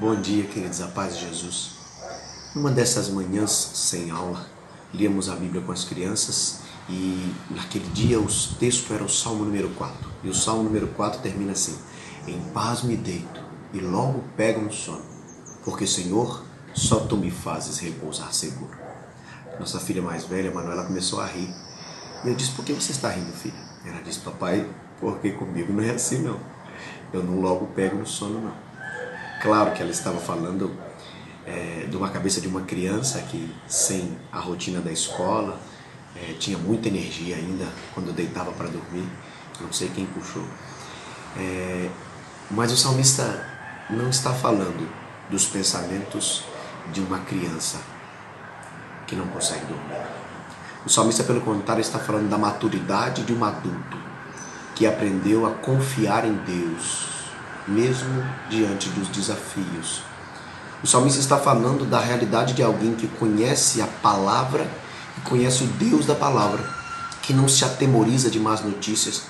Bom dia, queridos, a paz de Jesus. Numa dessas manhãs sem aula, líamos a Bíblia com as crianças e naquele dia o texto era o Salmo número 4. E o Salmo número 4 termina assim: Em paz me deito e logo pego no sono, porque Senhor, só tu me fazes repousar seguro. Nossa filha mais velha, Manuela, começou a rir. E eu disse: Por que você está rindo, filha? Ela disse: Papai, porque comigo não é assim não. Eu não logo pego no sono não. Claro que ela estava falando é, de uma cabeça de uma criança que, sem a rotina da escola, é, tinha muita energia ainda quando deitava para dormir. Não sei quem puxou. É, mas o salmista não está falando dos pensamentos de uma criança que não consegue dormir. O salmista, pelo contrário, está falando da maturidade de um adulto que aprendeu a confiar em Deus, mesmo diante dos desafios. O salmista está falando da realidade de alguém que conhece a palavra e conhece o Deus da palavra, que não se atemoriza de más notícias,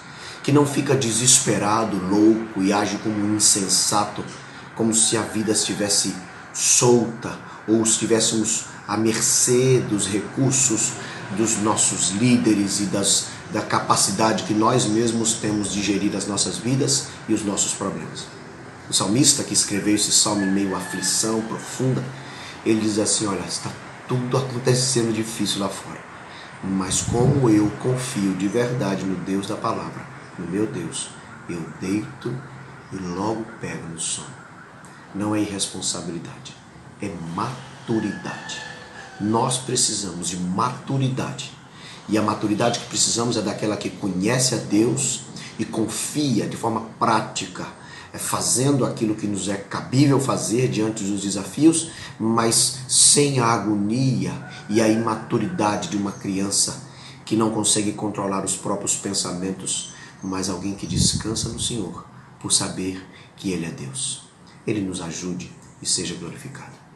que não fica desesperado, louco e age como um insensato, como se a vida estivesse solta ou estivéssemos à mercê dos recursos dos nossos líderes e das, da capacidade que nós mesmos temos de gerir as nossas vidas e os nossos problemas. O salmista que escreveu esse salmo em meio à aflição profunda, ele diz assim: Olha, está tudo acontecendo difícil lá fora, mas como eu confio de verdade no Deus da palavra, no meu Deus, eu deito e logo pego no sono. Não é irresponsabilidade, é maturidade. Nós precisamos de maturidade. E a maturidade que precisamos é daquela que conhece a Deus e confia de forma prática, é fazendo aquilo que nos é cabível fazer diante dos desafios, mas sem a agonia e a imaturidade de uma criança que não consegue controlar os próprios pensamentos, mas alguém que descansa no Senhor por saber que Ele é Deus. Ele nos ajude e seja glorificado.